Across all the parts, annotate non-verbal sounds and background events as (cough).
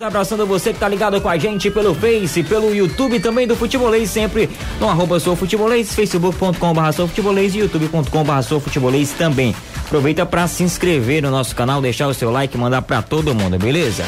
Abraçando você que tá ligado com a gente pelo Face, pelo YouTube também do Futebolês, sempre no arroba sou futebolês, facebook.com barra sou futebolês e youtube.com barra sou futebolês também. Aproveita para se inscrever no nosso canal, deixar o seu like e mandar para todo mundo, beleza?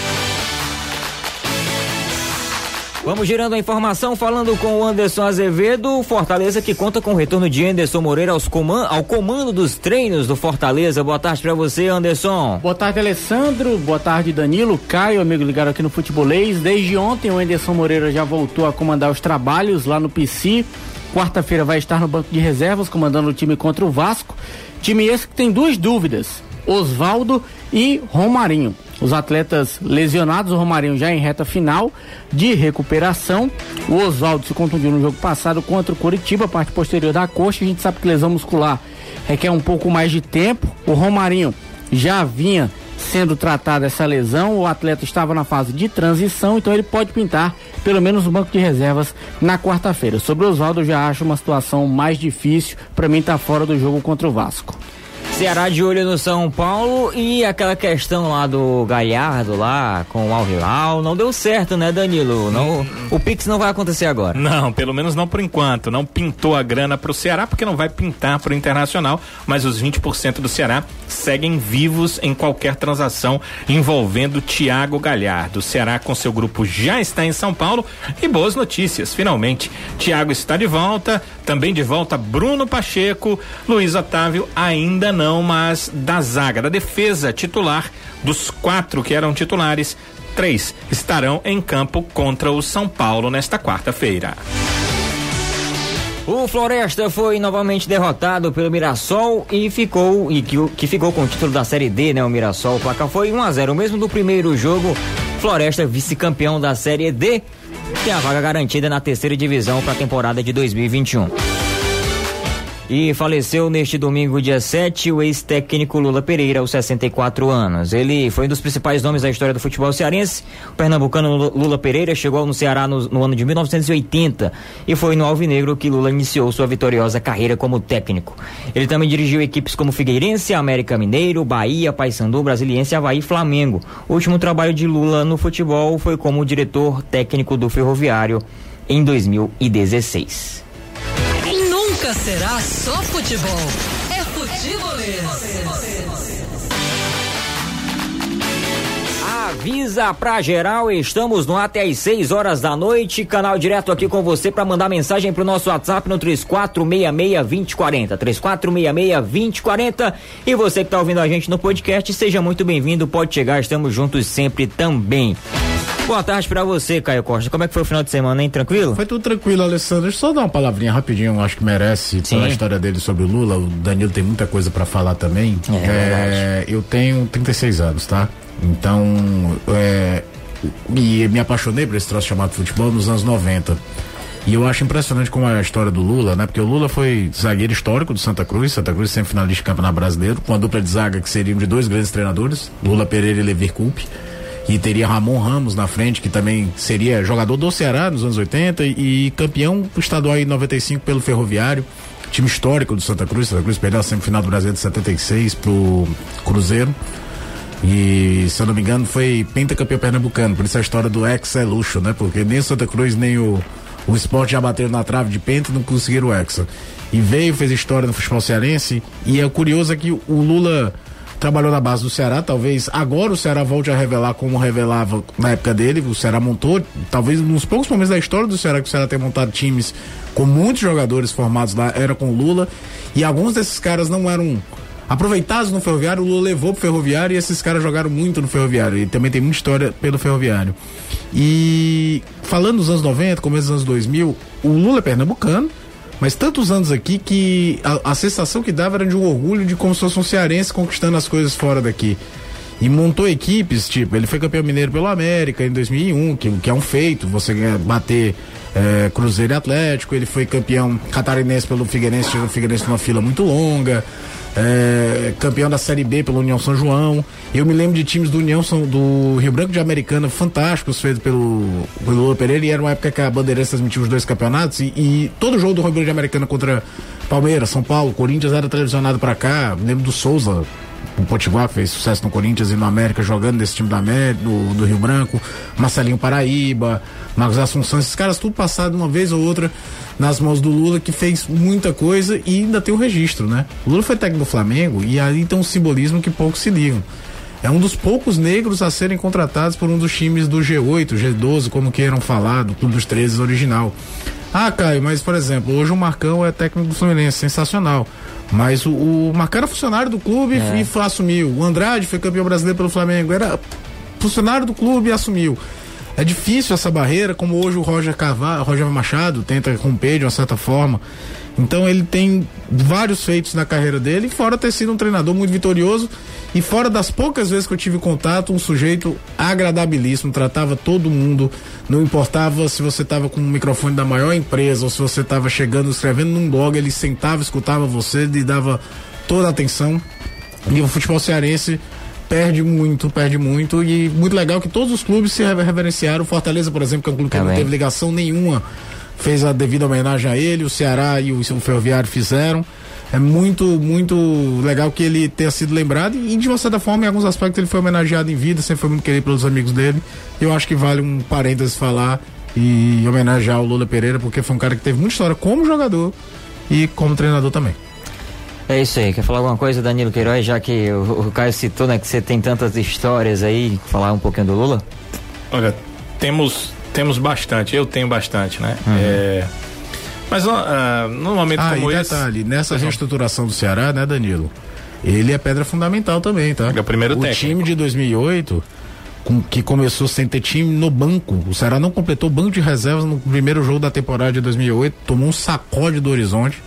Vamos girando a informação, falando com o Anderson Azevedo, Fortaleza que conta com o retorno de Anderson Moreira aos coman ao comando dos treinos do Fortaleza. Boa tarde para você, Anderson. Boa tarde, Alessandro. Boa tarde, Danilo. Caio, amigo ligado aqui no Futebolês. Desde ontem, o Anderson Moreira já voltou a comandar os trabalhos lá no PC. Quarta-feira vai estar no banco de reservas, comandando o time contra o Vasco. Time esse que tem duas dúvidas: Oswaldo e Romarinho. Os atletas lesionados, o Romarinho já em reta final de recuperação. O Oswaldo se contundiu no jogo passado contra o Coritiba, parte posterior da coxa. A gente sabe que lesão muscular requer um pouco mais de tempo. O Romarinho já vinha sendo tratado essa lesão, o atleta estava na fase de transição, então ele pode pintar pelo menos no banco de reservas na quarta-feira. Sobre o Oswaldo, eu já acho uma situação mais difícil, para mim tá fora do jogo contra o Vasco. Ceará de olho no São Paulo e aquela questão lá do Galhardo lá com o Al não deu certo, né, Danilo? Não, o Pix não vai acontecer agora. Não, pelo menos não por enquanto. Não pintou a grana pro Ceará porque não vai pintar pro Internacional, mas os 20% do Ceará seguem vivos em qualquer transação envolvendo Thiago Galhardo. O Ceará com seu grupo já está em São Paulo e boas notícias, finalmente. Thiago está de volta, também de volta Bruno Pacheco, Luiz Otávio ainda não mas da zaga, da defesa titular, dos quatro que eram titulares, três estarão em campo contra o São Paulo nesta quarta-feira. O Floresta foi novamente derrotado pelo Mirassol e ficou e que, que ficou com o título da Série D, né? O Mirassol. O placar foi 1 a 0, mesmo do primeiro jogo. Floresta vice-campeão da Série D, tem a vaga garantida na terceira divisão para a temporada de 2021. E faleceu neste domingo, dia 7, o ex-técnico Lula Pereira, aos 64 anos. Ele foi um dos principais nomes da história do futebol cearense. O pernambucano Lula Pereira chegou no Ceará no, no ano de 1980 e foi no Alvinegro que Lula iniciou sua vitoriosa carreira como técnico. Ele também dirigiu equipes como Figueirense, América Mineiro, Bahia, Paysandu, Brasiliense, Havaí e Flamengo. O último trabalho de Lula no futebol foi como diretor técnico do Ferroviário em 2016 nunca será só futebol. É futebolês. Avisa pra geral, estamos no até às 6 horas da noite. Canal direto aqui com você para mandar mensagem pro nosso WhatsApp no 3466-2040. 3466-2040. E você que tá ouvindo a gente no podcast, seja muito bem-vindo. Pode chegar, estamos juntos sempre também. Boa tarde pra você, Caio Costa. Como é que foi o final de semana, hein? Tranquilo? Foi tudo tranquilo, Alessandro. Deixa eu só dar uma palavrinha rapidinho, acho que merece Sim. pela história dele sobre o Lula. O Danilo tem muita coisa para falar também. É, é, eu tenho 36 anos, tá? Então, é, e me apaixonei por esse troço chamado futebol nos anos 90. E eu acho impressionante como é a história do Lula, né? Porque o Lula foi zagueiro histórico do Santa Cruz, Santa Cruz sempre finalista de campeonato brasileiro, com a dupla de zaga que seriam de dois grandes treinadores, Lula Pereira e Lever Coupe e teria Ramon Ramos na frente, que também seria jogador do Ceará nos anos 80 e, e campeão estadual em 95 pelo Ferroviário, time histórico do Santa Cruz. Santa Cruz perdeu a semifinal do Brasil de 76 pro Cruzeiro. E, se eu não me engano, foi pentacampeão pernambucano, por isso a história do ex é luxo, né? Porque nem o Santa Cruz, nem o, o esporte já bateram na trave de penta não conseguiram o hexa. E veio, fez história no futebol cearense. E é curioso é que o Lula trabalhou na base do Ceará, talvez agora o Ceará volte a revelar como revelava na época dele, o Ceará montou, talvez nos poucos momentos da história do Ceará que o Ceará tem montado times com muitos jogadores formados lá, era com o Lula, e alguns desses caras não eram aproveitados no Ferroviário, o Lula levou pro Ferroviário e esses caras jogaram muito no Ferroviário, e também tem muita história pelo Ferroviário. E falando dos anos 90, começo dos anos 2000, o Lula é pernambucano, mas tantos anos aqui que a, a, sensação que dava era de um orgulho de como se fosse um cearense conquistando as coisas fora daqui. E montou equipes, tipo, ele foi campeão mineiro pelo América em 2001, que, que é um feito, você bater é, Cruzeiro e Atlético, ele foi campeão catarinense pelo Figueirense, chegou o Figueirense numa fila muito longa, é, campeão da Série B pelo União São João. Eu me lembro de times do União São, do Rio Branco de Americana fantásticos feitos pelo, pelo Lula Pereira e era uma época que a Bandeirantes transmitia os dois campeonatos e, e, todo jogo do Rio Branco de Americana contra Palmeiras, São Paulo, Corinthians era televisionado para cá. Me lembro do Souza o Potiguar, fez sucesso no Corinthians e no América, jogando nesse time do, América, do, do Rio Branco, Marcelinho Paraíba, Marcos Assunção, esses caras tudo passado uma vez ou outra nas mãos do Lula, que fez muita coisa e ainda tem o registro, né? O Lula foi técnico do Flamengo e ali tem um simbolismo que poucos se ligam. É um dos poucos negros a serem contratados por um dos times do G8, G12, como queiram falar, do Clube dos 13 original. Ah, Caio, mas por exemplo, hoje o Marcão é técnico do Fluminense, sensacional. Mas o, o Marcão era funcionário do clube é. e assumiu. O Andrade foi campeão brasileiro pelo Flamengo, era funcionário do clube e assumiu. É difícil essa barreira, como hoje o Roger Carvalho, Roger Machado tenta romper de uma certa forma. Então ele tem vários feitos na carreira dele, fora ter sido um treinador muito vitorioso e fora das poucas vezes que eu tive contato, um sujeito agradabilíssimo, tratava todo mundo, não importava se você estava com o microfone da maior empresa ou se você estava chegando, escrevendo num blog, ele sentava, escutava você, lhe dava toda a atenção. E o futebol cearense perde muito, perde muito e muito legal que todos os clubes se reverenciaram. Fortaleza, por exemplo, que é um clube que Também. não teve ligação nenhuma fez a devida homenagem a ele, o Ceará e o, o Ferroviário fizeram. É muito, muito legal que ele tenha sido lembrado e, de uma certa forma, em alguns aspectos, ele foi homenageado em vida, sempre foi muito querido pelos amigos dele. Eu acho que vale um parênteses falar e homenagear o Lula Pereira, porque foi um cara que teve muita história como jogador e como treinador também. É isso aí. Quer falar alguma coisa, Danilo Queiroz, já que o, o Caio citou, né, que você tem tantas histórias aí, falar um pouquinho do Lula? Olha, temos temos bastante, eu tenho bastante, né? Uhum. É, mas uh, num momento ah, como e esse. detalhe, nessa reestruturação do Ceará, né, Danilo? Ele é pedra fundamental também, tá? É o primeiro o técnico. time de 2008, com, que começou sem ter time no banco, o Ceará não completou o banco de reservas no primeiro jogo da temporada de 2008, tomou um sacode do Horizonte.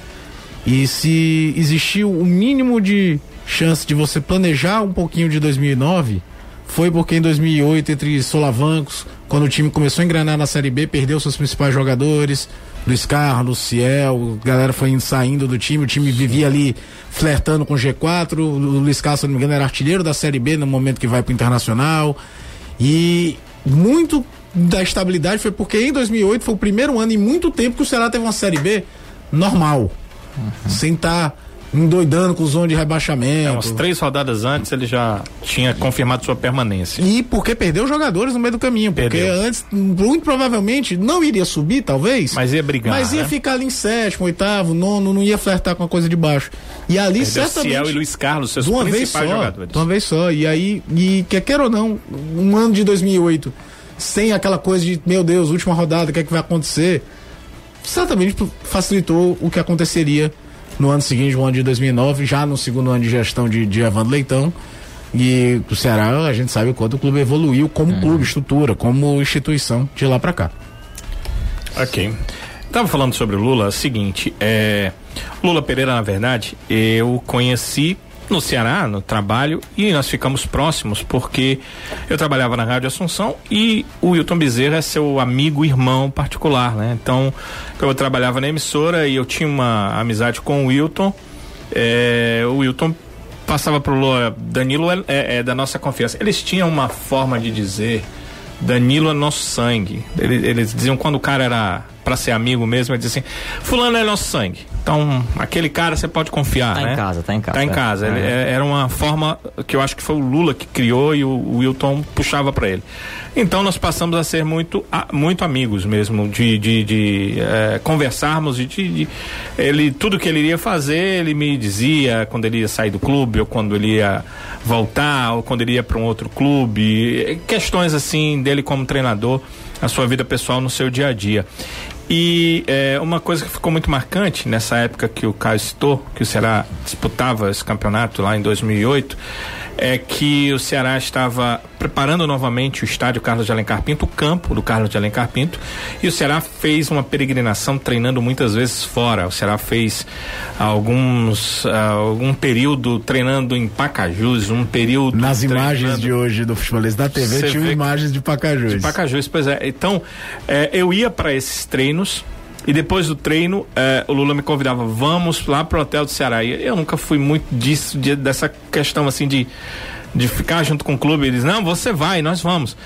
E se existiu o mínimo de chance de você planejar um pouquinho de 2009, foi porque em 2008, entre solavancos, quando o time começou a engrenar na Série B, perdeu seus principais jogadores, Luiz Carlos, Ciel, a galera foi saindo do time, o time vivia ali flertando com o G4, o Luiz Carlos, se não me engano, era artilheiro da Série B no momento que vai pro Internacional, e muito da estabilidade foi porque em 2008 foi o primeiro ano em muito tempo que o Ceará teve uma Série B normal, uhum. sem estar tá endoidando com zona de rebaixamento. É, umas três rodadas antes ele já tinha confirmado sua permanência. E porque perdeu jogadores no meio do caminho. Porque perdeu. antes, muito provavelmente, não iria subir, talvez. Mas ia brigar. Mas ia né? ficar ali em sétimo, oitavo, nono, não ia flertar com a coisa de baixo. E ali perdeu certamente. Ciel e Luiz Carlos, seus uma vez só, jogadores. De uma vez só. E aí, e quer queira ou não, um ano de 2008, sem aquela coisa de, meu Deus, última rodada, o que é que vai acontecer? Certamente facilitou o que aconteceria no ano seguinte, no ano de 2009, já no segundo ano de gestão de, de Evandro Leitão. E o Ceará, a gente sabe o quanto o clube evoluiu como uhum. clube, estrutura, como instituição de lá para cá. Ok. Tava falando sobre o Lula, é o seguinte, é, Lula Pereira, na verdade, eu conheci no Ceará, no trabalho, e nós ficamos próximos porque eu trabalhava na Rádio Assunção e o Wilton Bezerra é seu amigo irmão particular, né? Então, eu trabalhava na emissora e eu tinha uma amizade com o Wilton, é, o Wilton passava pro Lula, Danilo é, é, é, da nossa confiança. Eles tinham uma forma de dizer, Danilo é nosso sangue. Eles, eles diziam quando o cara era para ser amigo mesmo, eles diziam assim, fulano é nosso sangue. Então, aquele cara você pode confiar, tá né? Tá em casa, tá em casa. Tá em casa. É. Ele, é, era uma forma que eu acho que foi o Lula que criou e o, o Wilton puxava para ele. Então, nós passamos a ser muito, a, muito amigos mesmo, de, de, de é, conversarmos, de, de, ele, tudo que ele iria fazer, ele me dizia quando ele ia sair do clube, ou quando ele ia voltar, ou quando ele ia para um outro clube, questões assim dele como treinador, a sua vida pessoal no seu dia a dia. E é, uma coisa que ficou muito marcante nessa época que o Caio citou, que o Ceará disputava esse campeonato lá em 2008, é que o Ceará estava preparando novamente o estádio Carlos de Alencar Pinto, o campo do Carlos de Alencar Pinto, e o Ceará fez uma peregrinação treinando muitas vezes fora. O Ceará fez alguns uh, algum período treinando em Pacajus, um período nas imagens de hoje do futebolês da TV tinha imagens de Pacajus. De Pacajus, pois é. Então, é, eu ia para esses treinos e depois do treino, eh, o Lula me convidava, vamos lá pro hotel do Ceará. E eu nunca fui muito disso, de, dessa questão assim de, de ficar junto com o clube. Eles, não, você vai, nós vamos.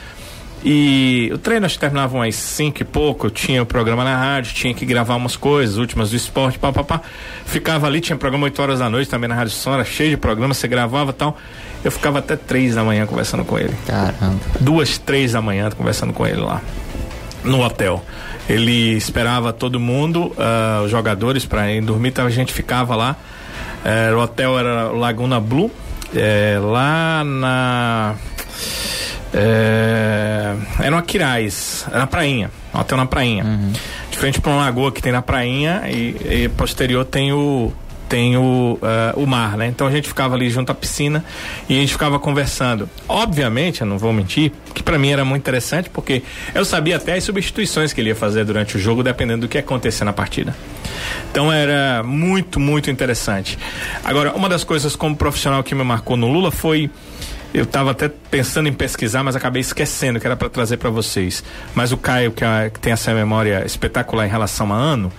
E o treino acho que terminava umas 5 e pouco, eu tinha o programa na rádio, tinha que gravar umas coisas, últimas do esporte, papapá. Ficava ali, tinha programa 8 horas da noite também na Rádio Sonora, cheio de programa, você gravava e tal. Eu ficava até 3 da manhã conversando com ele. Caramba. Duas, três da manhã conversando com ele lá no hotel. Ele esperava todo mundo, uh, os jogadores, para ir dormir, então a gente ficava lá. Uh, o hotel era Laguna Blue, é, lá na. É, era no Aquiraz, na prainha, um hotel na prainha. Uhum. De frente para uma lagoa que tem na prainha e, e posterior tem o, tem o, uh, o mar, né? Então a gente ficava ali junto à piscina e a gente ficava conversando. Obviamente, eu não vou mentir, que para mim era muito interessante porque eu sabia até as substituições que ele ia fazer durante o jogo, dependendo do que acontecer na partida. Então era muito, muito interessante. Agora, uma das coisas como profissional que me marcou no Lula foi eu estava até pensando em pesquisar, mas acabei esquecendo que era para trazer para vocês. Mas o Caio, que, é, que, tem essa memória espetacular em relação a ano,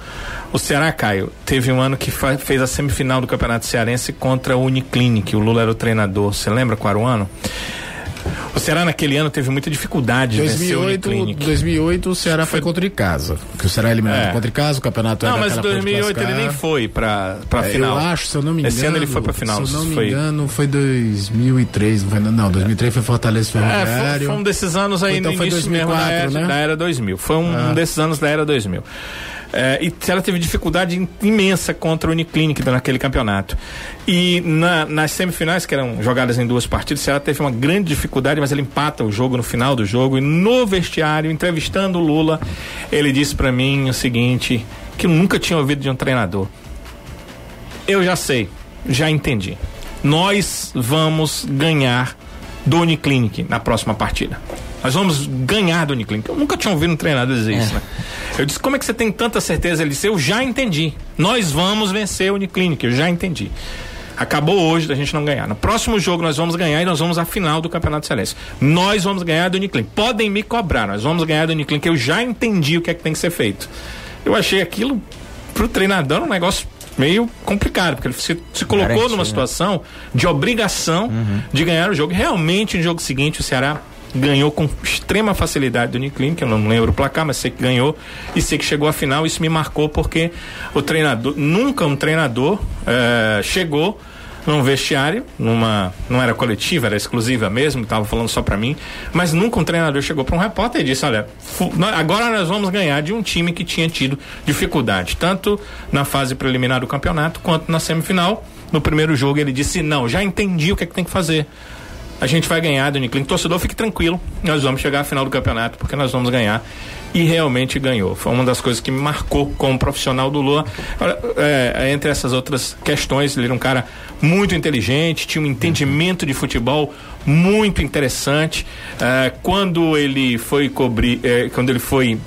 o Ceará, Caio, teve um ano que fez a semifinal do Campeonato Cearense contra o Uniclinic. O Lula era o treinador. Você lembra qual era o ano? O Ceará naquele ano teve muita dificuldade 2008, de 2008 o Ceará foi, foi contra o casa. Porque o Ceará eliminado é. contra o casa, o campeonato Não, mas em 2008 ele nem foi pra, pra é, final. Eu acho, se eu não me engano. Esse ano ele foi pra final. Se eu não me foi... engano, foi 2003, não foi não, 2003 foi Fortaleza Ferroviário. É, foi, foi um desses anos aí então no início 2004, mesmo da era, né? da era 2000. Foi um, ah. um desses anos da era 2000. É, e ela teve dificuldade imensa contra o Uniclinic naquele campeonato. E na, nas semifinais, que eram jogadas em duas partidas, ela teve uma grande dificuldade, mas ele empata o jogo no final do jogo. E no vestiário, entrevistando o Lula, ele disse para mim o seguinte: que eu nunca tinha ouvido de um treinador. Eu já sei, já entendi. Nós vamos ganhar do Uniclinic na próxima partida. Nós vamos ganhar do Uniclinic. Eu nunca tinha ouvido um treinador dizer é. isso, né? Eu disse, como é que você tem tanta certeza? Ele disse, eu já entendi. Nós vamos vencer o Uniclinic, eu já entendi. Acabou hoje da gente não ganhar. No próximo jogo nós vamos ganhar e nós vamos à final do Campeonato Celeste. Nós vamos ganhar do Uniclinic. Podem me cobrar, nós vamos ganhar do Uniclinic. Eu já entendi o que é que tem que ser feito. Eu achei aquilo pro treinador um negócio meio complicado, porque ele se, se colocou Garantia, numa né? situação né? de obrigação uhum. de ganhar o jogo. Realmente, no jogo seguinte, o Ceará ganhou com extrema facilidade do Uniclin, que eu não lembro o placar, mas sei que ganhou e sei que chegou à final. Isso me marcou porque o treinador, nunca um treinador é, chegou num vestiário, numa não era coletiva, era exclusiva mesmo, estava falando só para mim, mas nunca um treinador chegou para um repórter e disse, olha, agora nós vamos ganhar de um time que tinha tido dificuldade, tanto na fase preliminar do campeonato quanto na semifinal. No primeiro jogo ele disse, não, já entendi o que, é que tem que fazer a gente vai ganhar, Dani Clink. Torcedor, fique tranquilo. Nós vamos chegar à final do campeonato, porque nós vamos ganhar. E realmente ganhou. Foi uma das coisas que me marcou como profissional do Lula. É, entre essas outras questões, ele era um cara muito inteligente, tinha um entendimento de futebol muito interessante. É, quando ele foi cobrir, é, quando ele foi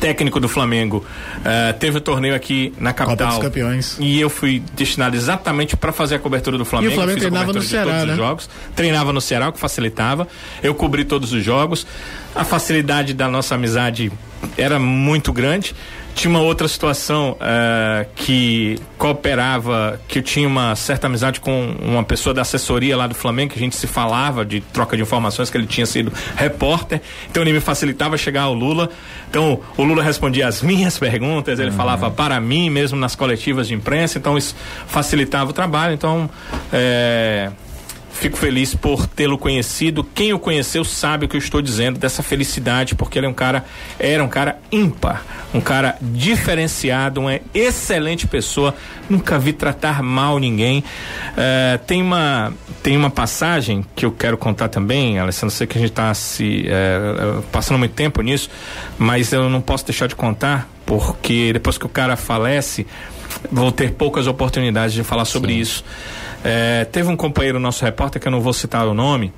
técnico do Flamengo, uh, teve o um torneio aqui na capital. Copa dos Campeões. E eu fui destinado exatamente para fazer a cobertura do Flamengo. E o Flamengo treinava no Ceará, né? Jogos. Treinava no Ceará, o que facilitava. Eu cobri todos os jogos. A facilidade da nossa amizade era muito grande. Tinha uma outra situação uh, que cooperava, que eu tinha uma certa amizade com uma pessoa da assessoria lá do Flamengo, que a gente se falava de troca de informações, que ele tinha sido repórter, então ele me facilitava chegar ao Lula. Então o Lula respondia as minhas perguntas, ele uhum. falava para mim mesmo nas coletivas de imprensa, então isso facilitava o trabalho. Então, é, Fico feliz por tê-lo conhecido. Quem o conheceu sabe o que eu estou dizendo dessa felicidade, porque ele é um cara, era um cara ímpar, um cara diferenciado, uma excelente pessoa. Nunca vi tratar mal ninguém. Uh, tem uma tem uma passagem que eu quero contar também, Alessandro. Sei que a gente está se uh, passando muito tempo nisso, mas eu não posso deixar de contar porque depois que o cara falece, vou ter poucas oportunidades de falar sobre Sim. isso. É, teve um companheiro nosso repórter, que eu não vou citar o nome,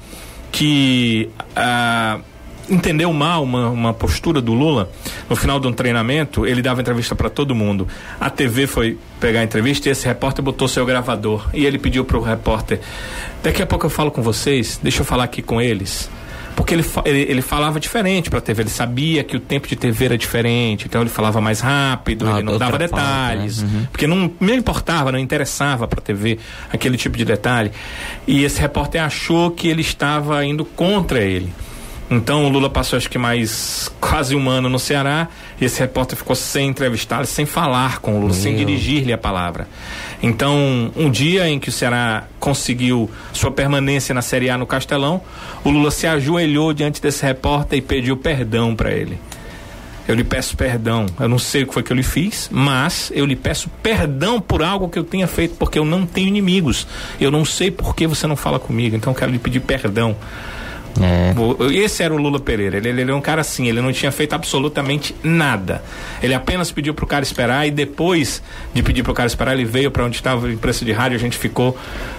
que ah, entendeu mal uma, uma postura do Lula. No final de um treinamento, ele dava entrevista para todo mundo. A TV foi pegar a entrevista e esse repórter botou seu gravador. E ele pediu para o repórter: Daqui a pouco eu falo com vocês, deixa eu falar aqui com eles porque ele, ele, ele falava diferente para a TV, ele sabia que o tempo de TV era diferente, então ele falava mais rápido, ah, ele não dava detalhes, né? uhum. porque não me importava, não interessava para a TV aquele tipo de detalhe. E esse repórter achou que ele estava indo contra ele. Então o Lula passou acho que mais quase um ano no Ceará esse repórter ficou sem entrevistá-lo, sem falar com o Lula, Meu. sem dirigir-lhe a palavra. Então, um dia em que o Ceará conseguiu sua permanência na Série A no Castelão, o Lula se ajoelhou diante desse repórter e pediu perdão para ele. Eu lhe peço perdão. Eu não sei o que foi que eu lhe fiz, mas eu lhe peço perdão por algo que eu tenha feito, porque eu não tenho inimigos. Eu não sei por que você não fala comigo, então eu quero lhe pedir perdão. É. Esse era o Lula Pereira. Ele, ele é um cara assim, ele não tinha feito absolutamente nada. Ele apenas pediu pro cara esperar e depois de pedir pro cara esperar, ele veio para onde estava o imprensa de rádio. A gente ficou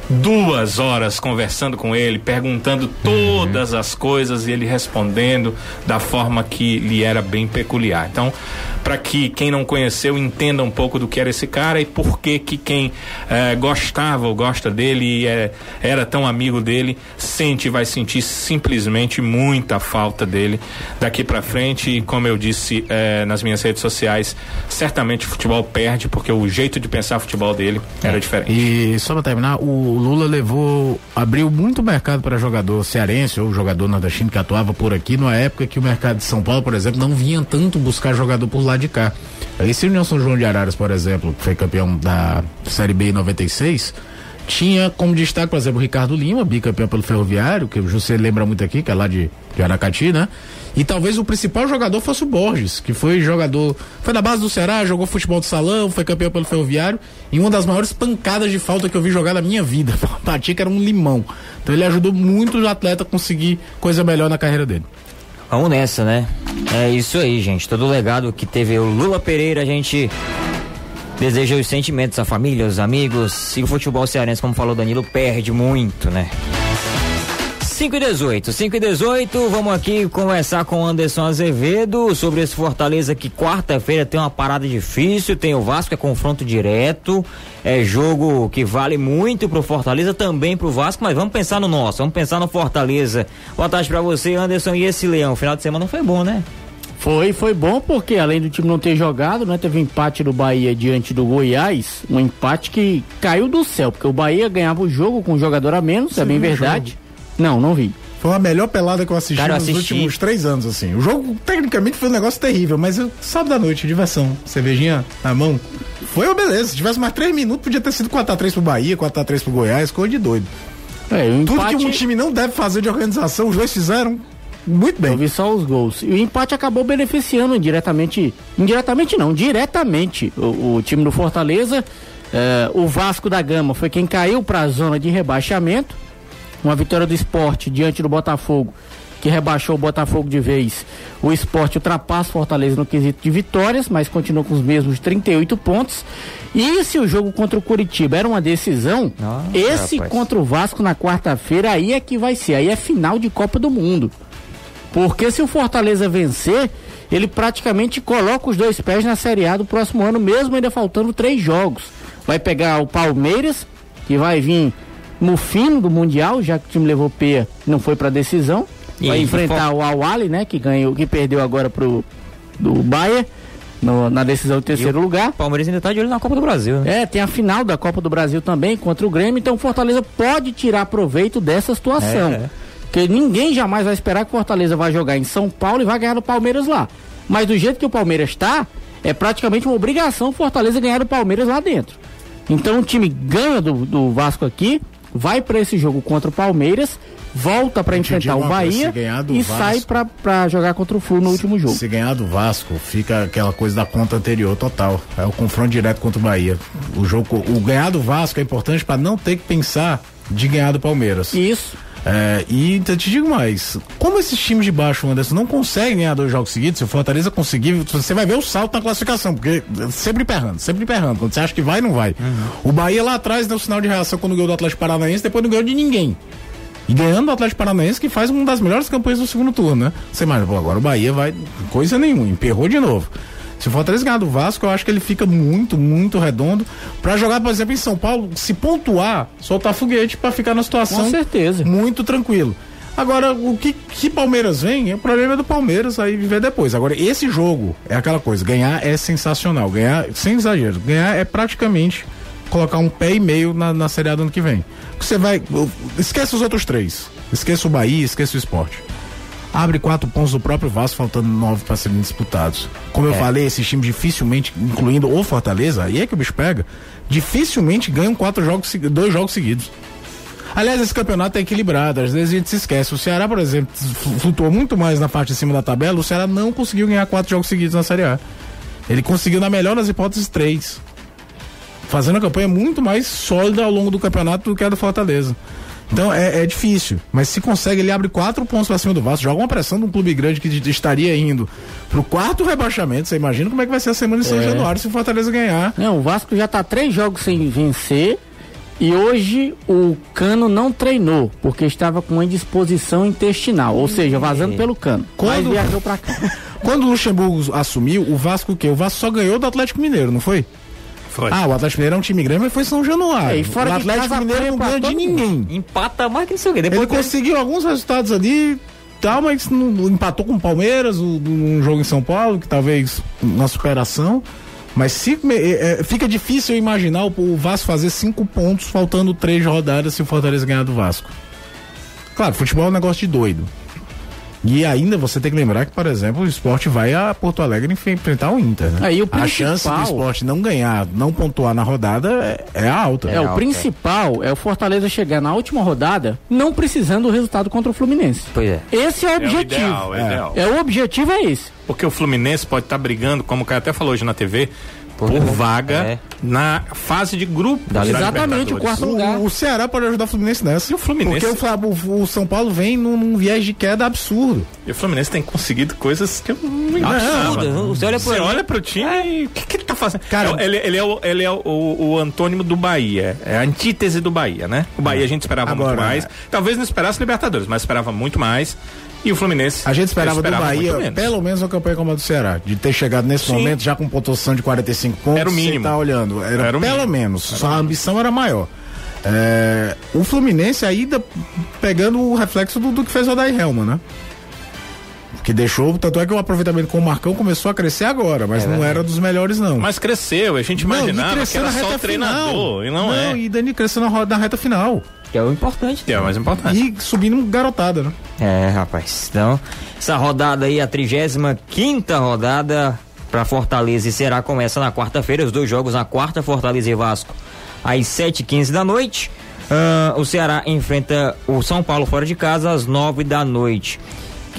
duas horas conversando com ele, perguntando todas uhum. as coisas e ele respondendo da forma que lhe era bem peculiar. Então, para que quem não conheceu entenda um pouco do que era esse cara e por que que quem eh, gostava ou gosta dele e é, era tão amigo dele sente e vai sentir simplesmente muita falta dele daqui para frente. E como eu disse eh, nas minhas redes sociais certamente o futebol perde porque o jeito de pensar futebol dele era é. diferente. E só para terminar o Lula levou abriu muito mercado para jogador cearense ou jogador nordestino que atuava por aqui numa época que o mercado de São Paulo por exemplo não vinha tanto buscar jogador por lá de cá. Esse União São João de Araras, por exemplo, que foi campeão da Série B em 96, tinha como destaque, por exemplo, o Ricardo Lima, bicampeão pelo Ferroviário, que você lembra muito aqui, que é lá de, de Aracati, né? E talvez o principal jogador fosse o Borges, que foi jogador, foi da base do Ceará, jogou futebol de salão, foi campeão pelo Ferroviário, e uma das maiores pancadas de falta que eu vi jogar na minha vida. (laughs) Batia que era um limão. Então ele ajudou muito o atleta a conseguir coisa melhor na carreira dele. Vamos nessa, né? É isso aí, gente. Todo o legado que teve o Lula Pereira, a gente deseja os sentimentos à família, aos amigos. E o futebol cearense, como falou Danilo, perde muito, né? 5 e 18, 5 e 18, vamos aqui conversar com o Anderson Azevedo sobre esse Fortaleza que quarta-feira tem uma parada difícil, tem o Vasco, é confronto direto, é jogo que vale muito pro Fortaleza, também pro Vasco, mas vamos pensar no nosso, vamos pensar no Fortaleza. Boa tarde pra você, Anderson, e esse Leão, final de semana foi bom, né? Foi, foi bom porque além do time não ter jogado, né, teve um empate do Bahia diante do Goiás, um empate que caiu do céu, porque o Bahia ganhava o jogo com um jogador a menos, Sim, é bem verdade. Jogo. Não, não vi. Foi a melhor pelada que eu assisti Cara, eu nos assisti. últimos três anos, assim. O jogo, tecnicamente, foi um negócio terrível, mas eu, sábado à noite, diversão, cervejinha na mão. Foi uma beleza. Se tivesse mais três minutos, podia ter sido 4x3 pro Bahia, 4x3 pro Goiás, coisa de doido. É, empate... Tudo que um time não deve fazer de organização, os dois fizeram muito bem. Eu vi só os gols. E o empate acabou beneficiando indiretamente. Indiretamente não, diretamente o, o time do Fortaleza. É, o Vasco da Gama foi quem caiu para a zona de rebaixamento uma vitória do esporte diante do Botafogo, que rebaixou o Botafogo de vez. O esporte ultrapassa o Fortaleza no quesito de vitórias, mas continua com os mesmos 38 pontos. E se o jogo contra o Curitiba era uma decisão, Nossa, esse rapaz. contra o Vasco na quarta-feira aí é que vai ser. Aí é final de Copa do Mundo. Porque se o Fortaleza vencer, ele praticamente coloca os dois pés na Série A do próximo ano, mesmo ainda faltando três jogos. Vai pegar o Palmeiras, que vai vir no fim do Mundial, já que o time levou P, não foi para decisão. E vai enfrentar o Awali, né? Que ganhou, que perdeu agora pro do Bahia. No, na decisão do terceiro lugar. O Palmeiras ainda tá de olho na Copa do Brasil. Né? É, tem a final da Copa do Brasil também contra o Grêmio, então o Fortaleza pode tirar proveito dessa situação. É, é. Porque ninguém jamais vai esperar que o Fortaleza vai jogar em São Paulo e vai ganhar do Palmeiras lá. Mas do jeito que o Palmeiras está, é praticamente uma obrigação o Fortaleza ganhar do Palmeiras lá dentro. Então o time ganha do, do Vasco aqui, vai para esse jogo contra o Palmeiras, volta para enfrentar o Bahia e Vasco, sai para jogar contra o Flu no último jogo. Se ganhar do Vasco, fica aquela coisa da conta anterior total. É o confronto direto contra o Bahia. O jogo, o ganhar do Vasco é importante para não ter que pensar de ganhar do Palmeiras. Isso. É, e então, te digo mais, como esses times de baixo, Anderson, não conseguem ganhar dois jogos seguidos, se o Fortaleza conseguir, você vai ver o salto na classificação, porque sempre emperrando, sempre emperrando. Quando você acha que vai, não vai. Uhum. O Bahia lá atrás deu sinal de reação quando ganhou do Atlético Paranaense, depois não ganhou de ninguém. E ganhando do Atlético Paranaense, que faz uma das melhores campanhas do segundo turno, né? Você mais, agora o Bahia vai, coisa nenhuma, emperrou de novo. Se o Fortaleza ganhar do Vasco, eu acho que ele fica muito, muito redondo para jogar, por exemplo, em São Paulo, se pontuar, soltar foguete para ficar na situação Com certeza. muito tranquilo. Agora, o que, que Palmeiras vem, o problema é do Palmeiras, aí viver depois. Agora, esse jogo é aquela coisa, ganhar é sensacional, ganhar, sem exagero, ganhar é praticamente colocar um pé e meio na, na Série A do ano que vem. Você vai, esquece os outros três, esqueça o Bahia, esqueça o esporte. Abre quatro pontos do próprio Vasco, faltando nove para serem disputados. Como eu É. falei, esses times dificilmente, incluindo o Fortaleza, aí é que o bicho pega, dificilmente ganham quatro jogos, dois jogos seguidos. Aliás, esse campeonato é equilibrado, às vezes a gente se esquece. O Ceará, por exemplo, flu- flutuou muito mais na parte de cima da tabela, o Ceará não conseguiu ganhar quatro jogos seguidos na Série A. Ele conseguiu, na melhor das hipóteses, três. Fazendo uma campanha muito mais sólida ao longo do campeonato do que a do Fortaleza. Então é, é difícil, mas se consegue, ele abre quatro pontos pra cima do Vasco, joga uma pressão de um clube grande que estaria indo pro quarto rebaixamento. Você imagina como é que vai ser a semana de São Januário se o Fortaleza ganhar. Não, o Vasco já tá três jogos sem vencer e hoje o Cano não treinou porque estava com indisposição intestinal, ou seja, vazando pelo Cano. Quando- viajou pra cá. (laughs) Quando o Luxemburgo assumiu, o Vasco o quê? O Vasco só ganhou do Atlético Mineiro, não foi? Foi. Ah, o Atlético Mineiro é um time grande, mas foi São Januário. É, e fora o Atlético casa Mineiro não ganha de ninguém. Empata mais que não sei o quê. Depois Ele conseguiu alguns resultados ali, tal, mas não, empatou com o Palmeiras, um jogo em São Paulo, que talvez uma superação. Mas se, é, é, fica difícil eu imaginar o, o Vasco fazer cinco pontos, faltando três rodadas se o Fortaleza ganhar do Vasco. Claro, futebol é um negócio de doido. E ainda você tem que lembrar que, por exemplo, o esporte vai a Porto Alegre enf- enfrentar o Inter, né? Aí, o a chance do principal- esporte não ganhar, não pontuar na rodada é, é alta. É, o alta. principal é o Fortaleza chegar na última rodada não precisando do resultado contra o Fluminense. Pois é. Esse é o É o objetivo. ideal, é, o ideal. É, o objetivo é esse. Porque o Fluminense pode estar brigando, como o cara até falou hoje na TV, por, Por- vaga é. na fase de grupo. Da Exatamente, o quarto lugar. O, o Ceará pode ajudar o Fluminense nessa. E o Fluminense? Porque o, o- o São Paulo vem num, num viés de queda absurdo. E o Fluminense tem conseguido coisas que eu não Absurdo. imaginava. Você olha pro Você olha pro time e o que, que ele tá fazendo? Cara, É ele, ele é, o, ele é o, o antônimo do Bahia. É a antítese do Bahia, né? O Bahia a gente esperava muito Agora, mais. Talvez não esperasse Libertadores, mas esperava muito mais. E o Fluminense. A gente esperava, do muito Bahia menos. pelo menos uma campanha como a do Ceará. De ter chegado nesse Sim. momento já com pontuação de 45 pontos. Era o mínimo. Tá olhando. Era, Era o pelo mínimo. menos. Só a ambição era maior. É, o Fluminense ainda pegando o reflexo do, do que fez o Odair Helman, né? Que deixou, tanto é que o aproveitamento com o Marcão começou a crescer agora, mas não era dos melhores, não. Mas cresceu, a gente Não, e imaginava que cresceu era na só o treinador. final. E não, é. e Dani cresceu na, roda- na reta final. Que é o importante. Que é o mais importante. E subindo garotada, né? É, rapaz. Então, essa rodada aí, a 35 rodada para Fortaleza e Ceará começa na quarta-feira. Os dois jogos na quarta, Fortaleza e Vasco, às 7h15 da noite. Ah, o Ceará enfrenta o São Paulo fora de casa às 9 da noite.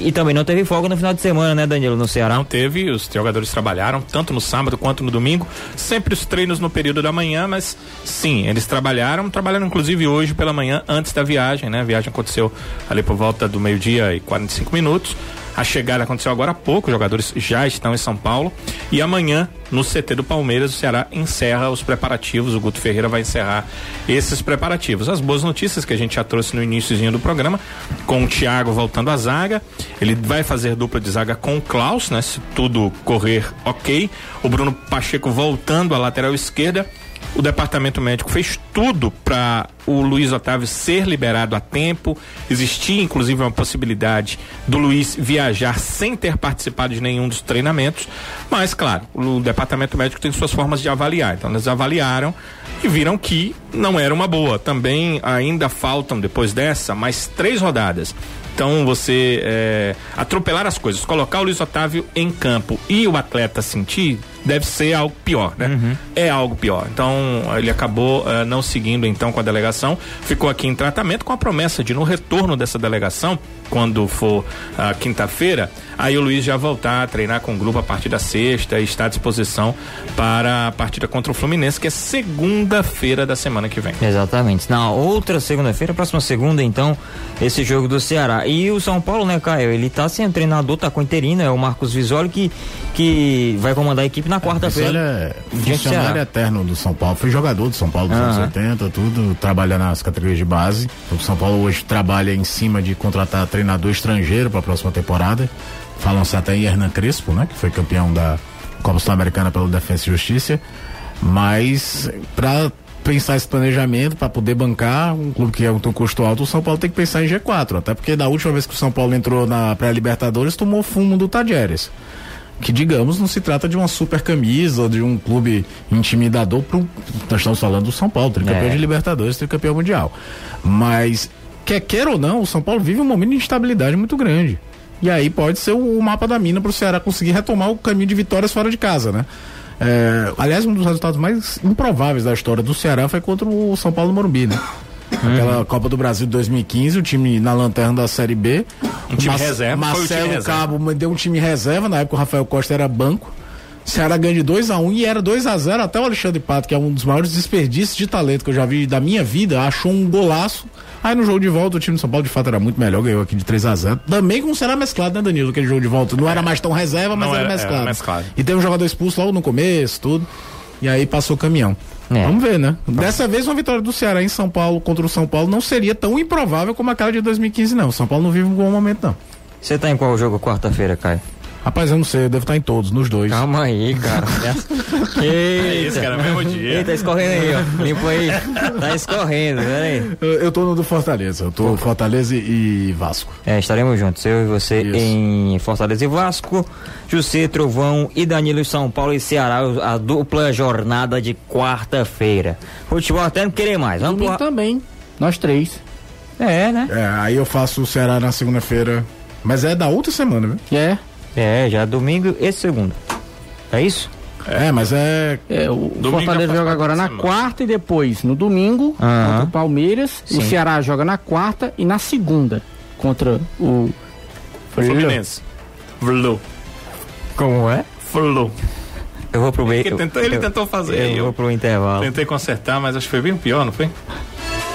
E também não teve folga no final de semana, né, Danilo, no Ceará? Não teve, os jogadores trabalharam tanto no sábado quanto no domingo, sempre os treinos no período da manhã, mas sim, eles trabalharam, trabalharam inclusive hoje pela manhã antes da viagem, né? A viagem aconteceu ali por volta do meio-dia e 45 minutos. A chegada aconteceu agora há pouco, os jogadores já estão em São Paulo. E amanhã, no CT do Palmeiras, o Ceará encerra os preparativos. O Guto Ferreira vai encerrar esses preparativos. As boas notícias que a gente já trouxe no iníciozinho do programa, com o Thiago voltando à zaga. Ele vai fazer dupla de zaga com o Klaus, né? Se tudo correr ok. O Bruno Pacheco voltando à lateral esquerda. O departamento médico fez tudo para o Luiz Otávio ser liberado a tempo. Existia, inclusive, uma possibilidade do Luiz viajar sem ter participado de nenhum dos treinamentos. Mas, claro, o departamento médico tem suas formas de avaliar. Então, eles avaliaram e viram que não era uma boa. Também ainda faltam, depois dessa, mais três rodadas. Então você é, atropelar as coisas, colocar o Luiz Otávio em campo e o atleta sentir, deve ser algo pior, né? É algo pior. Então ele acabou eh, não seguindo então com a delegação, ficou aqui em tratamento com a promessa de no retorno dessa delegação, quando for ah, quinta-feira, aí o Luiz já voltar a treinar com o grupo a partir da sexta e está à disposição para a partida contra o Fluminense, que é segunda-feira da semana que vem. Exatamente. Na outra segunda-feira, próxima segunda, então, esse jogo do Ceará. E o São Paulo, né, Caio? Ele tá sem treinador, tá com interino, é o Marcos Visoli que, que vai comandar a equipe na Ele quarta-feira. é Diante do funcionário eterno do São Paulo. Foi jogador do São Paulo dos anos Aham. 80, tudo. Trabalha nas categorias de base. O São Paulo hoje trabalha em cima de contratar treinador estrangeiro para a próxima temporada. Falam-se até em Hernan Crespo, né? Que foi campeão da Copa Sul-Americana pelo Defensa e Justiça. Mas para pensar esse planejamento, para poder bancar um clube que é um custo alto, o São Paulo tem que pensar em G4. Até porque da última vez que o São Paulo entrou na pré-Libertadores, tomou fumo do Tajeres que digamos não se trata de uma super camisa ou de um clube intimidador pro, nós estamos falando do São Paulo, tricampeão É. de Libertadores, tricampeão mundial. Mas quer queira ou não, o São Paulo vive um momento de instabilidade muito grande. E aí pode ser o, o mapa da mina para o Ceará conseguir retomar o caminho de vitórias fora de casa, né? É, aliás, um dos resultados mais improváveis da história do Ceará foi contra o São Paulo Morumbi, né? Aquela Copa do Brasil de 2015, o time na lanterna da Série B. Um time Mas- reserva, time Marcelo reserva. Cabo me deu um time reserva, na época o Rafael Costa era banco. Ceará ganha de 2x1 e era 2x0 até o Alexandre Pato, que é um dos maiores desperdícios de talento que eu já vi da minha vida, achou um golaço. Aí no jogo de volta o time do São Paulo de fato era muito melhor, ganhou aqui de 3x0. Também com o Ceará mesclado, né, Danilo? Aquele jogo de volta. Não era mais tão reserva, mas era, era- era mesclado. mesclado. E teve um jogador expulso logo no começo, tudo. E aí passou o caminhão. É. Vamos ver, né? Dessa vez uma vitória do Ceará em São Paulo contra o São Paulo não seria tão improvável como aquela de 2015, não. O São Paulo não vive um bom momento, não. Você tá em qual jogo quarta-feira, Caio? Rapaz, eu não sei, eu devo estar em todos, nos dois. Calma aí, cara. (laughs) É Eita. isso, cara, mesmo dia. Eita, escorrendo aí, ó. Limpa aí. Tá escorrendo, pera aí. Eu, eu tô no do Fortaleza, eu tô Fortaleza e Vasco. É, estaremos juntos, eu e você Isso. em Fortaleza e Vasco, José, Trovão e Danilo em São Paulo e Ceará, a dupla jornada de quarta-feira. Futebol até não querer mais, vamos pro... também. Nós três. É, né? É, aí eu faço o Ceará na segunda-feira. Mas é da outra semana, viu? É. É, já domingo e segunda. É isso? É, mas é. É, o Domingo Fortaleza faz joga agora na semana. quarta e depois no domingo contra o Palmeiras. Sim. O Ceará joga na quarta e na segunda contra o Fluminense. Flu. Como é? Flu. Eu vou pro meio. Ele tentou- ele tentou fazer, Eu, eu- vou pro intervalo. Tentei consertar, mas acho que foi bem pior, não foi?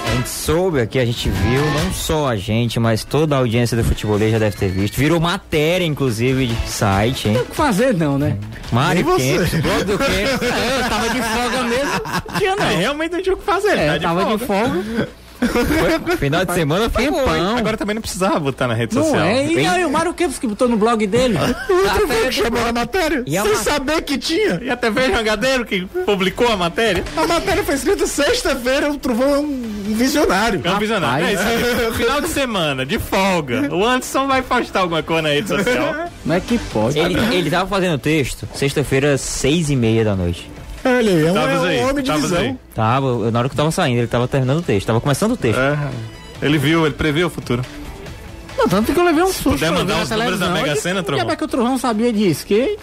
A gente soube aqui, a gente viu, não só a gente, mas toda a audiência do futebolês já deve ter visto. Virou matéria, inclusive, de site, hein? O que fazer não, né? Mário. Kempis, do (laughs) Kempis. É, eu tava de folga mesmo. Não tinha não. É, realmente não tinha o que fazer. É, tá eu tava de folga. (laughs) Foi- Final de semana foi bom, hein? Agora também não precisava botar na rede Não social. é? E aí o Mário Kempis que botou no blog dele. Até Chamou a matéria? E a sem ma- saber que tinha. E a TV Jangadeiro que publicou a matéria? A matéria foi escrita sexta-feira, o Trovão é um visionário. É um visionário. É Rapaz. isso aí. Final de semana, de folga. O Anderson vai postar alguma coisa na rede social. Como é que pode? Ele, ele tava fazendo texto sexta-feira, seis e meia da noite. Olha aí, é um, é um aí, homem de tava visão. aí. Tava, na hora que eu tava saindo, ele tava terminando o texto, tava começando o texto. É. Ele viu, ele previu o futuro. Não, tanto que eu levei um susto. puder mandar os números da. Mega Sena, "Que Trovão?" diabo é que o Trovão sabia disso? Que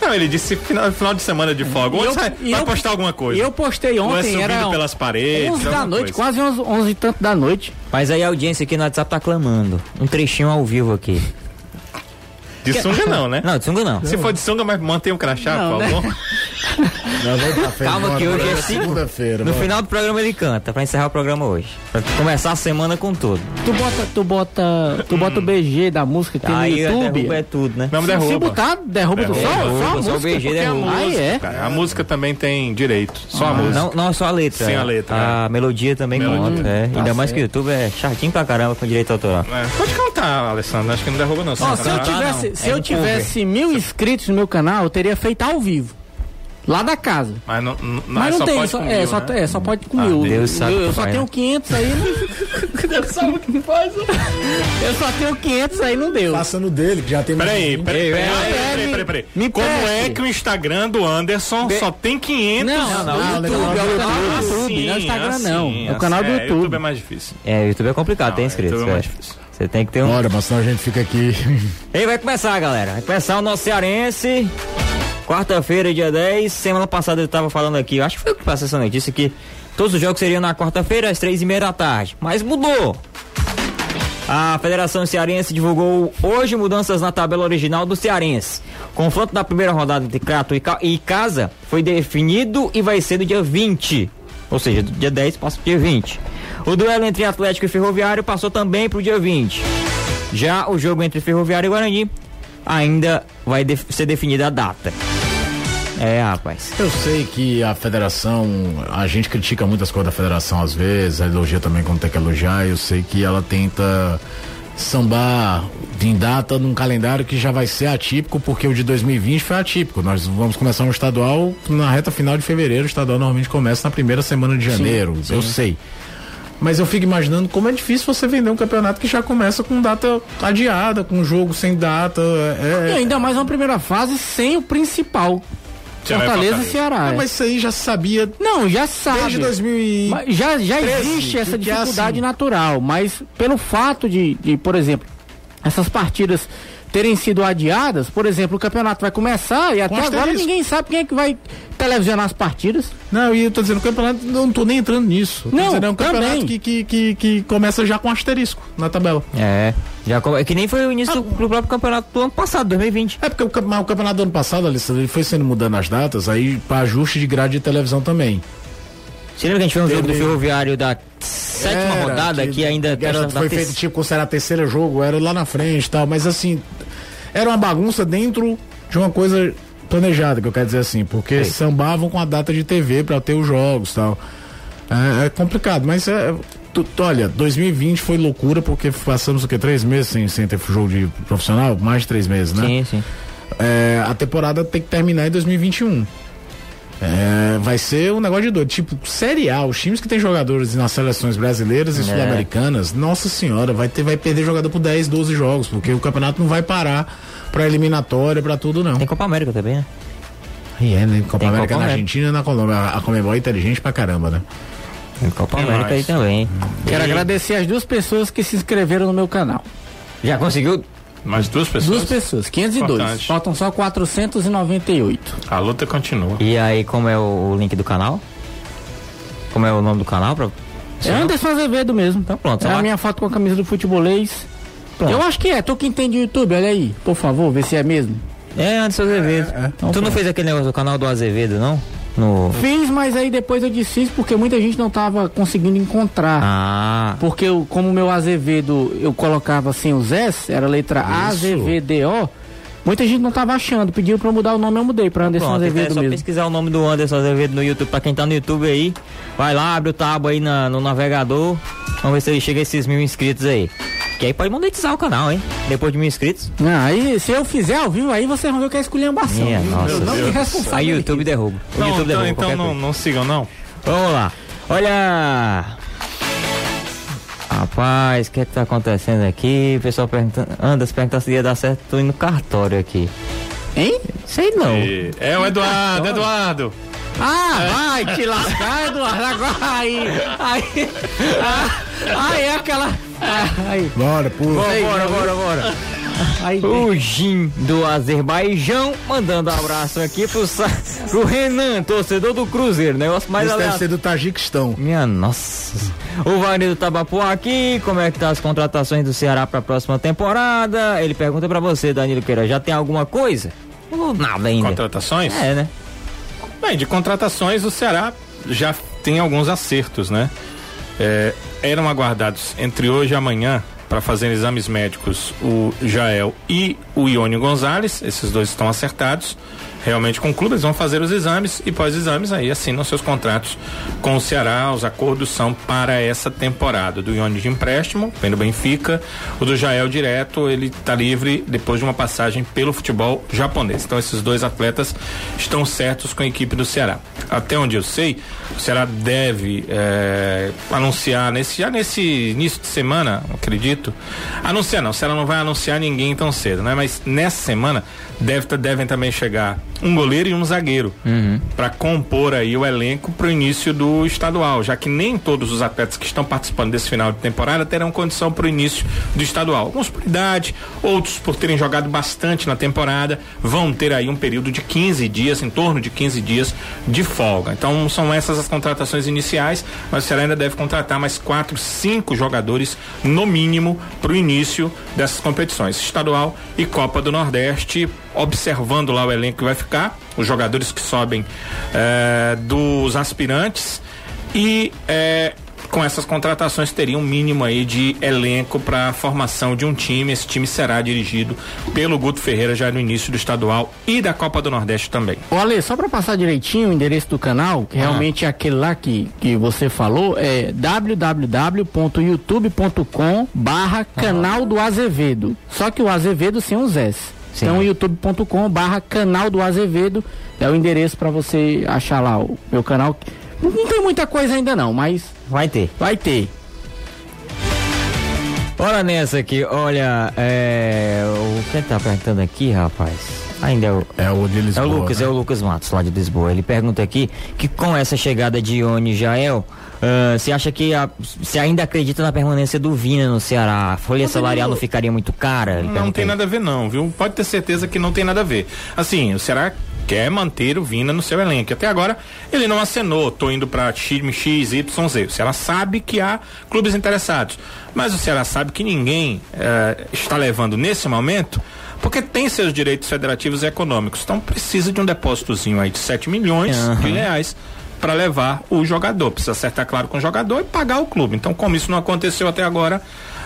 Não, ele disse final, final de semana de folga. Onde eu- vai, vai eu- postar alguma coisa. eu postei é ontem, subindo era pelas paredes. 11 da noite, coisa. quase 11, 11 e tanto da noite. Mas aí a audiência aqui no WhatsApp tá clamando. Um trechinho ao vivo aqui. De sunga não, né? Não, de sunga não. Se for de sunga, mas mantém o crachá, Não, por né? favor. (laughs) Não, pra frente, Calma que hoje é segunda-feira. No bora. final do programa ele canta, pra encerrar o programa hoje. Pra começar a semana com tudo. Tu bota, tu bota, tu bota o BG da música que tem no Aí YouTube. derruba é tudo, né? Não Se- derruba. Se botar, derruba, do Derruba, só, só a derruba, só o. BG porque a derruba. música- Ah, é? Cara, a música também tem direito. Só a música. Não, não só a letra. Sim, a letra, A melodia também Melodia. conta. É. Tá Ainda mais que o YouTube é chatinho pra caramba com direito autoral. É, Pode cantar, Alessandro. Acho que não derruba, não. Ó, se eu cantar. tivesse, não. Se É eu tivesse mil inscritos no meu canal, eu teria feito ao vivo. Lá da casa. Mas não, não, Mas só não tem, pode só, com é, mil, só, né? é, só pode com mil. Deus eu, sabe eu que só faz, tenho né? 500 aí. Não... (laughs) Deus sabe o que faz. Eu só tenho 500 aí, não deu. Passando dele, que já tem mais Peraí, peraí, peraí, é, peraí, é, peraí, peraí, peraí. me Como preste. é que o Instagram do Anderson só tem 500? Não, não, não, o YouTube, YouTube, é o canal Ah, do YouTube, sim, não é o Instagram assim, não. É o canal do assim, YouTube. YouTube é mais difícil. É, o YouTube é complicado, tem Não, inscritos. YouTube é mais é. difícil. Você tem que ter um. Bora, mas senão a gente fica aqui. (laughs) E vai começar, galera. Vai começar o nosso Cearense. Quarta-feira, dia 10. Semana passada eu tava falando aqui, acho que foi o que passou essa notícia que todos os jogos seriam na quarta-feira, às três e meia da tarde. Mas mudou. A Federação Cearense divulgou hoje mudanças na tabela original do Cearense. Confronto da primeira rodada entre Crato e e Casa foi definido e vai ser no dia 20. Ou seja, do dia 10 passa pro dia 20. O duelo entre Atlético e Ferroviário passou também pro dia 20. Já o jogo entre Ferroviário e Guarani ainda vai def- ser definida a data. É, rapaz. Eu sei que a federação, a gente critica muitas coisas da federação às vezes, elogia também quando tem que elogiar. Eu sei que ela tenta sambar em data num calendário que já vai ser atípico, porque o de 2020 foi atípico. Nós vamos começar um estadual na reta final de fevereiro. O estadual normalmente começa na primeira semana de janeiro. Eu sei. Mas eu fico imaginando como é difícil você vender um campeonato que já começa com data adiada, com jogo sem data. E É, ainda mais uma primeira fase sem o principal. Fortaleza e. Ceará. É. mas isso aí já sabia Não, já sabe. desde 2000 e... Mas já, já 13, existe essa que é dificuldade assim. natural, mas pelo fato de, de, por exemplo, essas partidas terem sido adiadas, por exemplo, o campeonato vai começar e até agora ninguém sabe quem é que vai televisionar as partidas. Não, e eu tô dizendo, o campeonato, não tô nem entrando nisso. Não, dizendo, é um campeonato que, que, que, que, começa já com asterisco na tabela. É, já é que nem foi o início ah, do, do, próprio campeonato do ano passado, 2020. É porque o, o campeonato do ano passado, Alessandro, ele foi sendo mudando as datas, aí para ajuste de grade de televisão também. Você lembra que a gente fez um jogo do Ferroviário da sétima era, rodada que, que ainda era, foi feito tipo considerar terceiro jogo, era lá na frente e tal, mas assim, era uma bagunça dentro de uma coisa planejada, que eu quero dizer assim, porque Ei. sambavam com a data de TV para ter os jogos tal. É, é complicado, mas é, tu, olha, 2020 foi loucura porque passamos o que? Três meses sem, sem ter jogo de profissional? Mais de três meses, né? Sim, sim. É, a temporada tem que terminar em 2021. É, vai ser um negócio de doido. Tipo, Série A, os times que tem jogadores nas seleções brasileiras e é. sul-americanas, nossa senhora, vai, ter, vai perder jogador por 10, 12 jogos, porque o campeonato não vai parar pra eliminatória, pra tudo, não. Tem Copa América também, né? E é, né? Copa tem América Copa na Argentina e na Colômbia. A Comebol é inteligente pra caramba, né? Tem Copa tem América mais. aí também. Quero e... agradecer as duas pessoas que se inscreveram no meu canal. Já conseguiu mais duas pessoas? Duas pessoas, 502. Importante. Faltam só 498. A luta continua. E aí, como é o, o link do canal? Como é o nome do canal? Pra... É Anderson Azevedo mesmo. Então pronto. É a minha foto com a camisa do futebolês. Pronto. Eu acho que é, tu que entende o YouTube, olha aí. Por favor, vê se é mesmo. É, Anderson Azevedo. É, é. Então, tu pronto. não fez aquele negócio do canal do Azevedo, não? No... Fiz, mas aí depois eu desfiz porque muita gente não estava conseguindo encontrar. Ah. Porque eu, como o meu Azevedo eu colocava assim os S, era letra A-Z-V-D-O. Muita gente não estava achando, pediu para mudar o nome, eu mudei para Anderson Pronto, Azevedo é só mesmo. pesquisar o nome do Anderson Azevedo no YouTube, para quem tá no YouTube aí, vai lá, abre o tab aí na, no navegador, vamos ver se ele chega a esses mil inscritos aí. Que aí pode monetizar o canal, hein? Depois de mil inscritos. Não, aí se eu fizer ao vivo, aí você vai ver que é esculhambação. Minha nossa. não me responsável. Aí o YouTube derruba. O não, YouTube então, derruba então não, não sigam, não. Vamos lá. Olha. Rapaz, o que é que tá acontecendo aqui? O pessoal perguntando. Anderson perguntando se ia dar certo, tô indo no cartório aqui. Hein? Sei não. É o Eduardo, Eduardo. Ah, vai te lascar, Eduardo. Agora aí. Aí. Ah, aí é aquela. Aí. Bora, pula. Bora, bora, bora, bora. Aí, o Jim do Azerbaijão mandando um abraço aqui pro, pro Renan, torcedor do Cruzeiro. Negócio mais Esse deve ser do Tajiquistão. Minha nossa. O Wagner do Tabapuá aqui, como é que tá as contratações do Ceará pra próxima temporada? Ele pergunta pra você, Danilo Queira, já tem alguma coisa? Ou nada ainda? Contratações? É, né? Bem, de contratações o Ceará já tem alguns acertos, né? É, eram aguardados entre hoje e amanhã para fazer exames médicos o Jael e o Ione Gonzalez, esses dois estão acertados realmente com o clube, eles vão fazer os exames e pós-exames aí assinam seus contratos com o Ceará. Os acordos são para essa temporada. Do Ione de empréstimo, vem do Benfica. O do Jael direto, ele está livre depois de uma passagem pelo futebol japonês. Então esses dois atletas estão certos com a equipe do Ceará. Até onde eu sei, o Ceará deve é, anunciar nesse, já nesse início de semana, acredito. Anunciar não, o Ceará não vai anunciar ninguém tão cedo, né? Mas nessa semana deve, devem também chegar um goleiro e um zagueiro uhum. para compor aí o elenco para o início do estadual, já que nem todos os atletas que estão participando desse final de temporada terão condição para o início do estadual. Alguns por idade, outros por terem jogado bastante na temporada, vão ter aí um período de 15 dias, em torno de 15 dias de folga. Então são essas as contratações iniciais, mas o Ceará ainda deve contratar mais quatro, cinco jogadores no mínimo para o início dessas competições, estadual e Copa do Nordeste, observando lá o elenco que vai ficar, os jogadores que sobem é, dos aspirantes e é, com essas contratações teria um mínimo aí de elenco para a formação de um time. Esse time será dirigido pelo Guto Ferreira já no início do estadual e da Copa do Nordeste também. Ô Ale, só para passar direitinho o endereço do canal, que ah. realmente é aquele lá que, que você falou, é www.youtube.com barra canal do Azevedo. Só que o Azevedo sem os S. Sim. Então, youtube.com barra canal do Azevedo é o endereço para você achar lá o meu canal. Não tem muita coisa ainda não, mas... Vai ter. Vai ter. Olha nessa aqui, olha, é, o que tá perguntando aqui, rapaz? Ainda é o. É o de Lisboa. É o Lucas, né? é o Lucas Matos, lá de Lisboa. Ele pergunta aqui que com essa chegada de Ione e Jael, ah, você acha que a- você ainda acredita na permanência do Vina no Ceará? A folha salarial não ficaria muito cara? Não tem nada a ver, não, viu? Pode ter certeza que não tem nada a ver. Assim, o Ceará quer manter o Vina no seu elenco. Até agora ele não acenou, tô indo para time X, Y, Z. O Ceará sabe que há clubes interessados. Mas o Ceará sabe que ninguém eh, está levando nesse momento porque tem seus direitos federativos e econômicos. Então precisa de um depósitozinho aí de 7 milhões de reais para levar o jogador. Precisa acertar claro com o jogador e pagar o clube. Então, como isso não aconteceu até agora,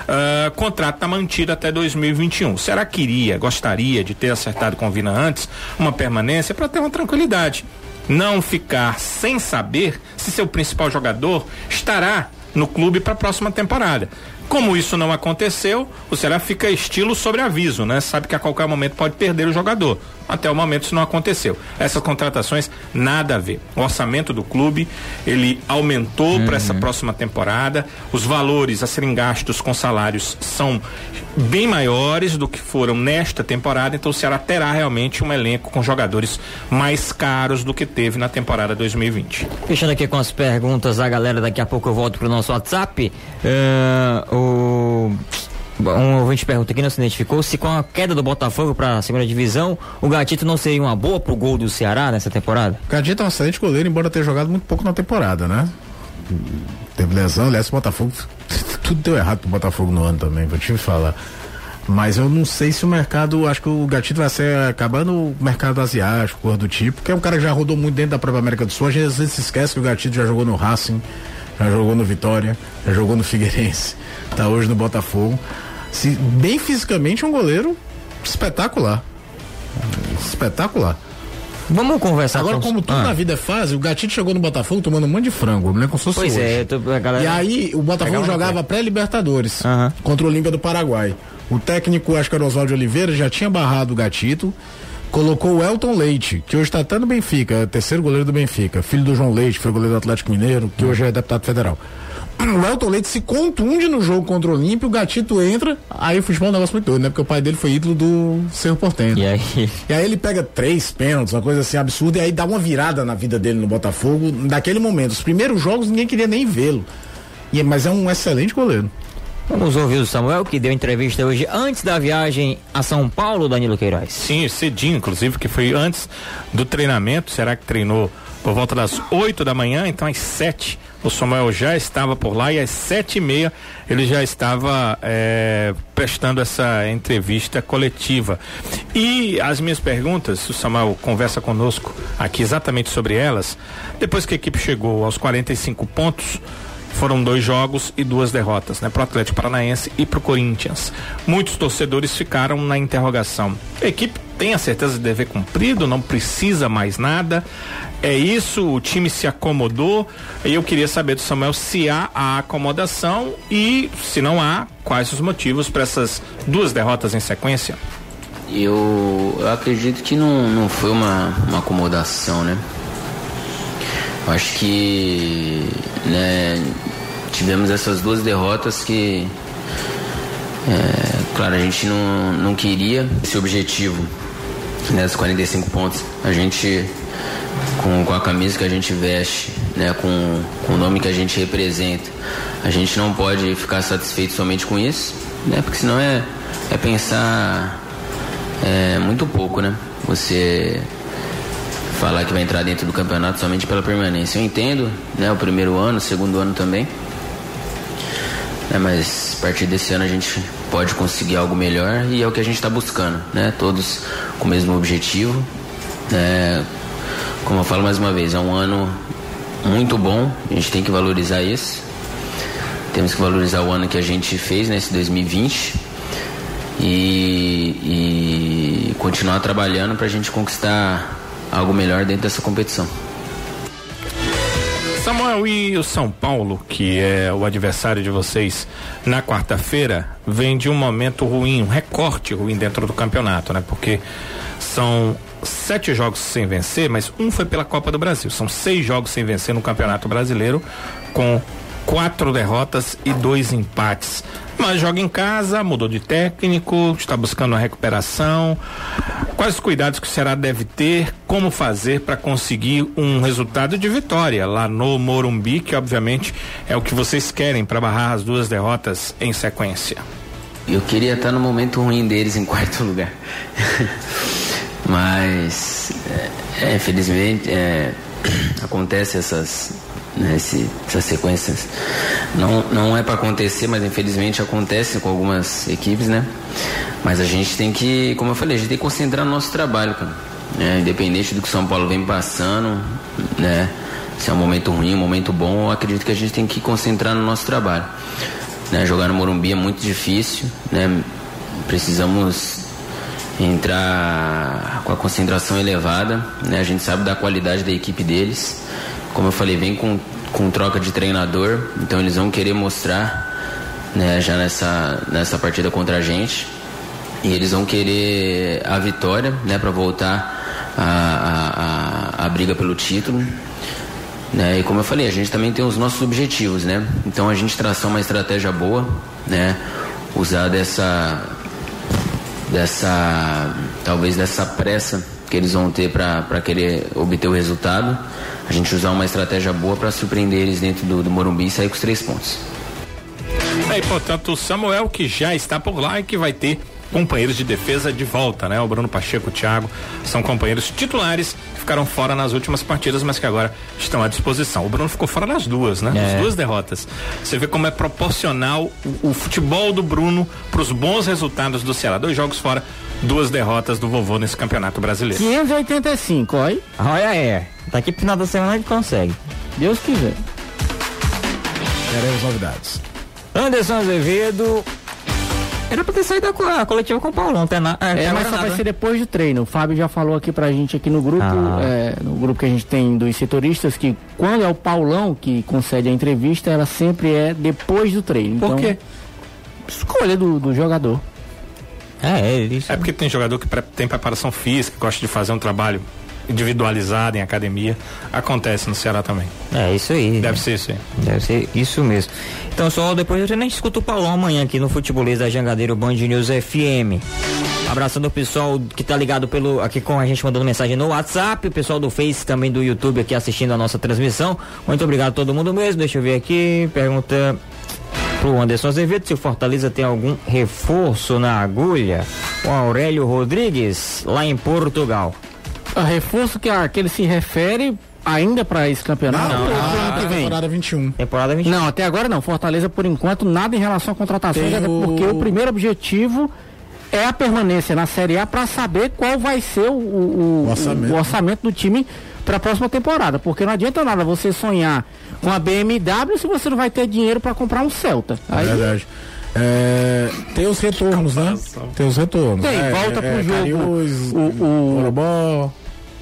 ah, contrato está mantido até 2021. Será que iria, gostaria de ter acertado com o Vina antes uma permanência para ter uma tranquilidade? Não ficar sem saber se seu principal jogador estará no clube para a próxima temporada. Como isso não aconteceu, o Ceará fica estilo sobre aviso, né? Sabe que a qualquer momento pode perder o jogador. Até o momento isso não aconteceu. Essas contratações nada a ver. O orçamento do clube ele aumentou para essa próxima temporada. Os valores a serem gastos com salários são bem maiores do que foram nesta temporada. Então o Ceará terá realmente um elenco com jogadores mais caros do que teve na temporada 2020. Fechando aqui com as perguntas da galera, daqui a pouco eu volto pro nosso WhatsApp. Ah, o. Um ouvinte pergunta aqui, não se identificou, se com a queda do Botafogo para a segunda divisão, o Gatito não seria uma boa pro gol do Ceará nessa temporada? O Cadinho é um excelente goleiro, embora tenha jogado muito pouco na temporada, né? Teve lesão, aliás, o Botafogo. (laughs) Tudo deu errado pro Botafogo no ano também, vou te falar. Mas eu não sei se o mercado. Acho que o Gatito vai ser acabando o mercado asiático, coisa do tipo, porque é um cara que já rodou muito dentro da própria América do Sul. A gente às vezes se esquece que o Gatito já jogou no Racing, já jogou no Vitória, já jogou no Figueirense, tá hoje no Botafogo. Se, bem fisicamente é um goleiro espetacular. Espetacular. Vamos conversar Agora, com como tudo Ah, na vida é fase, o Gatito chegou no Botafogo tomando um monte de frango. Se fosse Pois hoje. é, tô- galera. E aí, o Botafogo jogava pré-Libertadores Aham. contra o Olímpia do Paraguai. O técnico, acho que era Oswaldo Oliveira, já tinha barrado o Gatito. Colocou o Elton Leite, que hoje está até no Benfica, é terceiro goleiro do Benfica, filho do João Leite, foi goleiro do Atlético Mineiro, que hoje é deputado federal. O Elton Leite se contunde no jogo contra o Olímpio, o Gatito entra, aí o futebol é um negócio muito doido, né? Porque o pai dele foi ídolo do Cerro Portenho. E aí? E aí ele pega três pênaltis, uma coisa assim absurda, e aí dá uma virada na vida dele no Botafogo, daquele momento. Os primeiros jogos ninguém queria nem vê-lo. E- Mas é um excelente goleiro. Vamos ouvir o Samuel, que deu entrevista hoje antes da viagem a São Paulo, Danilo Queiroz. Sim, cedinho, inclusive, que foi antes do treinamento. Será que treinou por volta das 8 da manhã? Então, às 7 o Samuel já estava por lá e às sete e meia ele já estava eh, prestando essa entrevista coletiva. E as minhas perguntas, o Samuel conversa conosco aqui exatamente sobre elas. Depois que a equipe chegou aos 45 pontos, foram dois jogos e duas derrotas, né? Pro Atlético Paranaense e pro Corinthians. Muitos torcedores ficaram na interrogação. A equipe tem a certeza de dever cumprido, não precisa mais nada. É isso, o time se acomodou. E eu queria saber do Samuel se há a acomodação e, se não há, quais os motivos para essas duas derrotas em sequência. Eu, eu acredito que não, não foi uma, uma acomodação, né? Acho que né, tivemos essas duas derrotas que, é, claro, a gente não, não queria esse objetivo, né, os 45 pontos. A gente, com, com a camisa que a gente veste, né, com, com o nome que a gente representa, a gente não pode ficar satisfeito somente com isso, né, porque senão é, é pensar é muito pouco, né? Você falar que vai entrar dentro do campeonato somente pela permanência. Eu entendo, né? O primeiro ano, o segundo ano também. Né, mas a partir desse ano a gente pode conseguir algo melhor e é o que a gente está buscando, né? Todos com o mesmo objetivo. né? como eu falo mais uma vez, é um ano muito bom, a gente tem que valorizar isso. Temos que valorizar o ano que a gente fez nesse 2020 e, e continuar trabalhando para a gente conquistar algo melhor dentro dessa competição. Samuel, e o São Paulo, que é o adversário de vocês na quarta-feira, vem de um momento ruim, um recorte ruim dentro do campeonato, né? Porque são sete jogos sem vencer, mas um foi pela Copa do Brasil. São seis jogos sem vencer no Campeonato Brasileiro, com quatro derrotas e dois empates. Mas joga em casa, mudou de técnico, está buscando a recuperação. Quais os cuidados que o Ceará deve ter? Como fazer para conseguir um resultado de vitória lá no Morumbi, que obviamente é o que vocês querem para barrar as duas derrotas em sequência? Eu queria estar no momento ruim deles em quarto lugar. (laughs) Mas, é, infelizmente, é, acontece essas né, esse, essas sequências. Não, não é para acontecer, mas infelizmente acontece com algumas equipes, né? Mas a gente tem que, como eu falei, a gente tem que concentrar no nosso trabalho, cara. Né? Independente do que São Paulo vem passando, né? Se é um momento ruim, um momento bom, eu acredito que a gente tem que concentrar no nosso trabalho. Né? Jogar no Morumbi é muito difícil, né? Precisamos entrar com a concentração elevada, né? A gente sabe da qualidade da equipe deles como eu falei, vem com, com troca de treinador, então eles vão querer mostrar né, já nessa, nessa partida contra a gente. E eles vão querer a vitória, né, para voltar a, a, a, a, briga pelo título. Né? E como eu falei, a gente também tem os nossos objetivos, né? Então a gente traçar uma estratégia boa, né? Usar dessa dessa talvez dessa pressa que eles vão ter para querer obter o resultado a gente usar uma estratégia boa para surpreender eles dentro do, do Morumbi e sair com os três pontos. É, e portanto, o Samuel que já está por lá e que vai ter companheiros de defesa de volta, né? O Bruno Pacheco, o Thiago, são companheiros titulares que ficaram fora nas últimas partidas, mas que agora estão à disposição. O Bruno ficou fora nas duas, né? É. As duas derrotas. Você vê como é proporcional o, o futebol do Bruno para os bons resultados do Ceará. Dois jogos fora, duas derrotas do vovô nesse campeonato brasileiro. 585, olha. Olha é. Daqui pro final da semana a gente consegue. Deus quiser. Teremos novidades. Anderson Azevedo. Era pra ter saído a coletiva com o Paulão, até na, é, é, mas só vai ser depois do treino. O Fábio já falou aqui pra gente aqui no grupo, ah. é, no grupo que a gente tem dos setoristas, que quando é o Paulão que concede a entrevista, ela sempre é depois do treino. Por então, quê? Escolha do, do jogador. É, é, isso. é porque tem jogador que tem preparação física, gosta de fazer um trabalho individualizada em academia. Acontece no Ceará também. É isso aí. Deve né? ser isso aí. Deve ser isso mesmo. Então só depois eu nem escuto o Paulão amanhã aqui no Futebolês da Jangadeiro Band News FM. Abraçando o pessoal que tá ligado pelo aqui com a gente mandando mensagem no WhatsApp, o pessoal do Face também do YouTube aqui assistindo a nossa transmissão. Muito obrigado a todo mundo mesmo. Deixa eu ver aqui. Pergunta pro Anderson Azevedo se o Fortaleza tem algum reforço na agulha. O Aurélio Rodrigues, lá em Portugal. A reforço que, a, que ele se refere ainda para esse campeonato? Não, não, não, que vem? temporada 21. Temporada 21. Não, até agora não. Fortaleza, por enquanto, nada em relação a contratações, até o... porque o primeiro objetivo é a permanência na Série A para saber qual vai ser o, o, o, orçamento. o orçamento do time para a próxima temporada. Porque não adianta nada você sonhar com a BMW se você não vai ter dinheiro para comprar um Celta. É Aí, é verdade. É, tem os retornos, né? Tem os retornos. Tem, é, volta é, pro jogo. Cariús, o, o,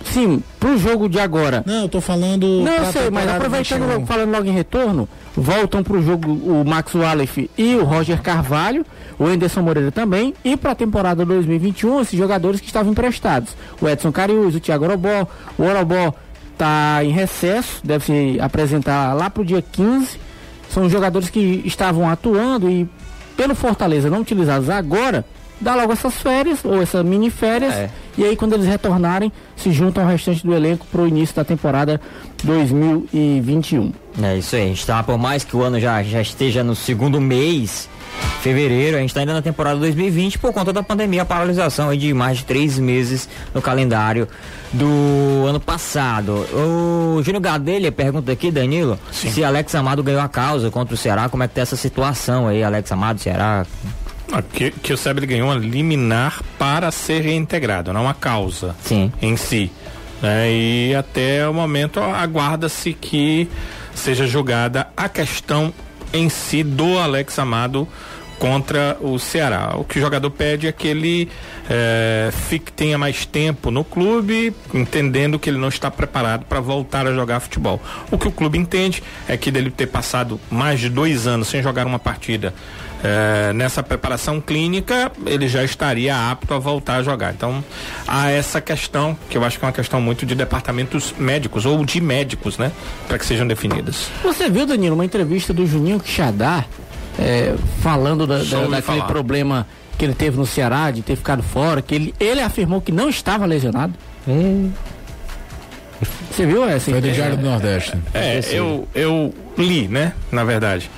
Sim, pro jogo de agora. Não, eu tô falando. Não, eu sei, mas aproveitando, falando logo em retorno, voltam pro jogo o Max Wallace e o Roger Carvalho, o Anderson Moreira também, e para a temporada 2021, esses jogadores que estavam emprestados. O Edson Cariús, o Thiago Orobó, o Orobó tá em recesso, deve se apresentar lá pro dia 15. São jogadores que estavam atuando e pelo Fortaleza não utilizados agora, dá logo essas férias, ou essas mini férias, é. E aí quando eles retornarem, se juntam ao restante do elenco para o início da temporada 2021. É isso aí, a gente tá, por mais que o ano já, já esteja no segundo mês, fevereiro, a gente está ainda na temporada 2020 por conta da pandemia, a paralisação aí de mais de três meses no calendário do ano passado. O Júnior Gadelha pergunta aqui, Danilo, Sim. se Alex Amado ganhou a causa contra o Ceará, como é que tá essa situação aí, Alex Amado, Ceará? Ah, que, que o Sebre ganhou uma liminar para ser reintegrado, não a causa Sim. em si. É, e até o momento aguarda-se que seja julgada a questão em si do Alex Amado contra o Ceará. O que o jogador pede é que ele é, fique, tenha mais tempo no clube, entendendo que ele não está preparado para voltar a jogar futebol. O que o clube entende é que dele ter passado mais de dois anos sem jogar uma partida é, nessa preparação clínica, ele já estaria apto a voltar a jogar. Então, há essa questão, que eu acho que é uma questão muito de departamentos médicos ou de médicos, né? Para que sejam definidas. Você viu, Danilo, uma entrevista do Juninho Quixadá é, falando da, da, daquele falar. problema que ele teve no Ceará, de ter ficado fora, que ele, ele afirmou que não estava lesionado. É. Você viu essa? Foi do Diário do Nordeste. É, eu, eu li, né? Na verdade.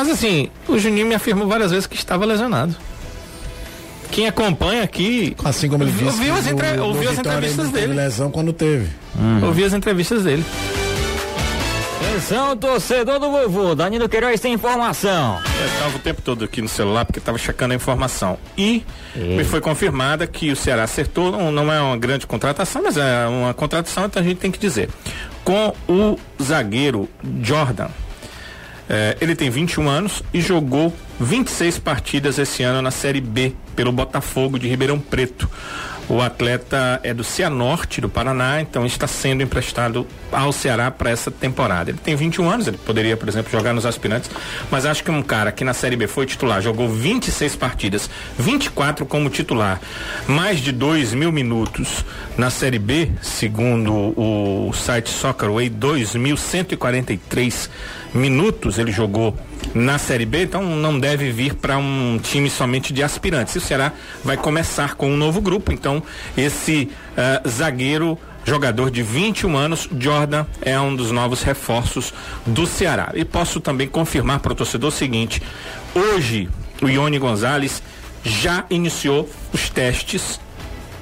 Mas assim, o Juninho me afirmou várias vezes que estava lesionado. Quem acompanha aqui. Assim como ele disse. Ouviu as, entre... no, ouviu as entrevistas dele. lesão quando teve. Hum. Ouviu as entrevistas dele. Atenção, torcedor do vovô. Danilo Queiroz tem informação. Eu estava o tempo todo aqui no celular porque estava checando a informação. E, e, me foi confirmada que o Ceará acertou. Não é uma grande contratação, mas é uma contratação, então a gente tem que dizer. Com o zagueiro Jordan é, ele tem 21 anos e jogou 26 partidas esse ano na Série B pelo Botafogo de Ribeirão Preto. O atleta é do Cianorte, do Paraná, então está sendo emprestado ao Ceará para essa temporada. Ele tem 21 anos, ele poderia, por exemplo, jogar nos aspirantes, mas acho que um cara que na Série B foi titular, jogou 26 partidas, 24 como titular, mais de 2 mil minutos na Série B, segundo o site Soccerway, 2.143 minutos ele jogou na Série B, então não deve vir para um time somente de aspirantes. O Ceará vai começar com um novo grupo, então esse uh, zagueiro jogador de 21 anos, Jordan é um dos novos reforços do Ceará. E posso também confirmar para o torcedor o seguinte: hoje o Ione Gonzalez já iniciou os testes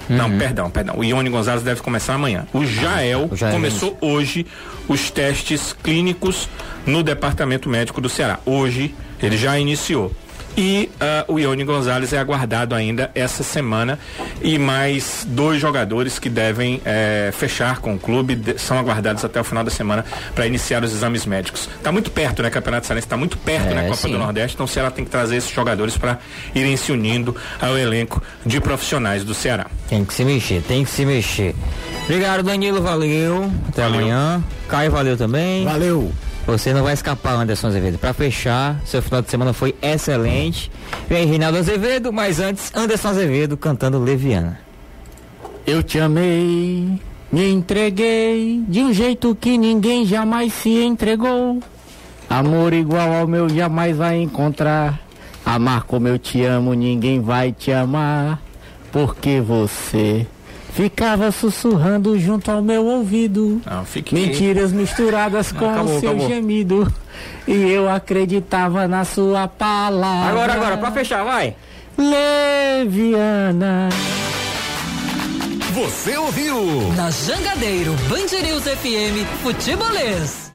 Uhum. Não, perdão, perdão. O Ione Gonzalez deve começar amanhã. O Jael, ah, o Jael começou hoje os testes clínicos no Departamento Médico do Ceará. Hoje ele já iniciou. E uh, o Ione Gonzalez é aguardado ainda essa semana e mais dois jogadores que devem eh, fechar com o clube de, são aguardados até o final da semana para iniciar os exames médicos. Está muito perto, né? Campeonato Cearense está muito perto, né? é, Copa sim. do Nordeste, então o Ceará tem que trazer esses jogadores para irem se unindo ao elenco de profissionais do Ceará. Tem que se mexer, tem que se mexer. Obrigado, Danilo, valeu. Até valeu. amanhã. Caio, valeu também. Valeu. Você não vai escapar, Anderson Azevedo. Para fechar, seu final de semana foi excelente. Vem Reinaldo Azevedo, mas antes, Anderson Azevedo cantando Leviana. Eu te amei, me entreguei de um jeito que ninguém jamais se entregou. Amor igual ao meu jamais vai encontrar. Amar como eu te amo, ninguém vai te amar. Porque você Ficava sussurrando junto ao meu ouvido. Não, fiquei... Mentiras misturadas com acabou, seu acabou. gemido. E eu acreditava na sua palavra. Agora, agora, pra fechar, vai. Leviana. Você ouviu? Na Jangadeiro, Band News FM, Futebolês.